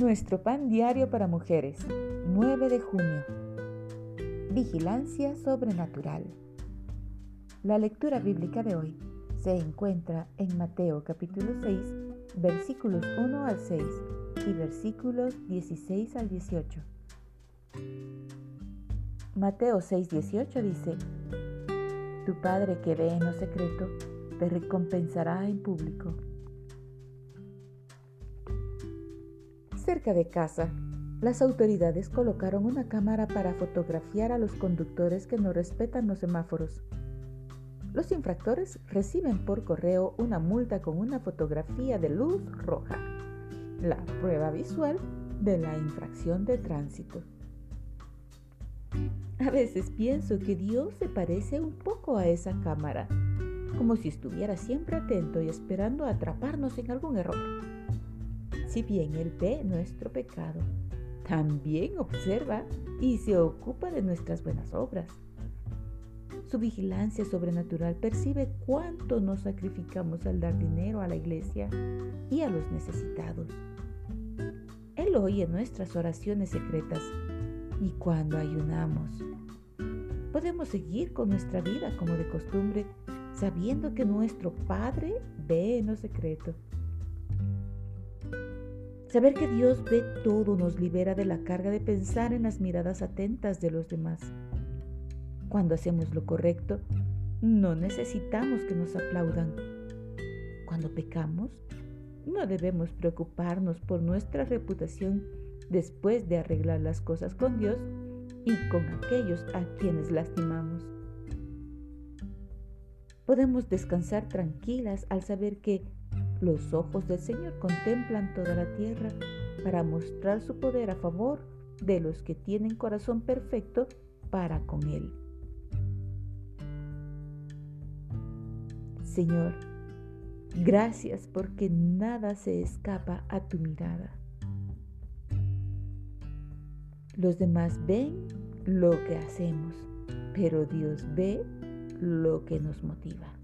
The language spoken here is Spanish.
Nuestro pan diario para mujeres, 9 de junio. Vigilancia sobrenatural. La lectura bíblica de hoy se encuentra en Mateo capítulo 6, versículos 1 al 6 y versículos 16 al 18. Mateo 6, 18 dice, Tu Padre que ve en lo secreto, te recompensará en público. Cerca de casa, las autoridades colocaron una cámara para fotografiar a los conductores que no respetan los semáforos. Los infractores reciben por correo una multa con una fotografía de luz roja, la prueba visual de la infracción de tránsito. A veces pienso que Dios se parece un poco a esa cámara, como si estuviera siempre atento y esperando atraparnos en algún error. Si bien Él ve nuestro pecado, también observa y se ocupa de nuestras buenas obras. Su vigilancia sobrenatural percibe cuánto nos sacrificamos al dar dinero a la iglesia y a los necesitados. Él oye nuestras oraciones secretas y cuando ayunamos, podemos seguir con nuestra vida como de costumbre, sabiendo que nuestro Padre ve en lo secreto. Saber que Dios ve todo nos libera de la carga de pensar en las miradas atentas de los demás. Cuando hacemos lo correcto, no necesitamos que nos aplaudan. Cuando pecamos, no debemos preocuparnos por nuestra reputación después de arreglar las cosas con Dios y con aquellos a quienes lastimamos. Podemos descansar tranquilas al saber que los ojos del Señor contemplan toda la tierra para mostrar su poder a favor de los que tienen corazón perfecto para con Él. Señor, gracias porque nada se escapa a tu mirada. Los demás ven lo que hacemos, pero Dios ve lo que nos motiva.